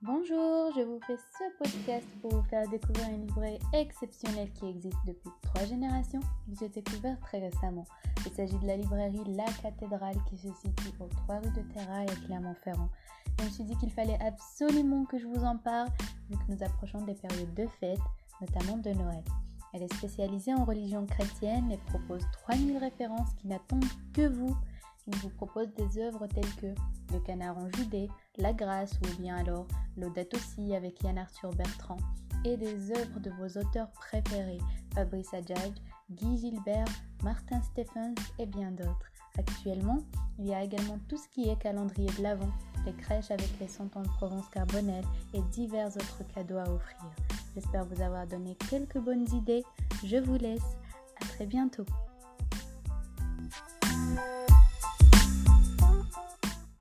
Bonjour, je vous fais ce podcast pour vous faire découvrir une librairie exceptionnelle qui existe depuis trois générations et que j'ai découvert très récemment. Il s'agit de la librairie La Cathédrale qui se situe aux trois rues de Terrail à Clermont-Ferrand. Je me suis dit qu'il fallait absolument que je vous en parle vu que nous approchons des périodes de fête, notamment de Noël. Elle est spécialisée en religion chrétienne et propose 3000 références qui n'attendent que vous. Il vous propose des œuvres telles que Le canard en Judée, La Grâce ou bien alors L'Odette aussi avec Yann Arthur Bertrand et des œuvres de vos auteurs préférés Fabrice Adjadj, Guy Gilbert, Martin Stephens et bien d'autres. Actuellement, il y a également tout ce qui est calendrier de l'Avent, les crèches avec les cent ans de Provence Carbonel et divers autres cadeaux à offrir. J'espère vous avoir donné quelques bonnes idées. Je vous laisse. À très bientôt.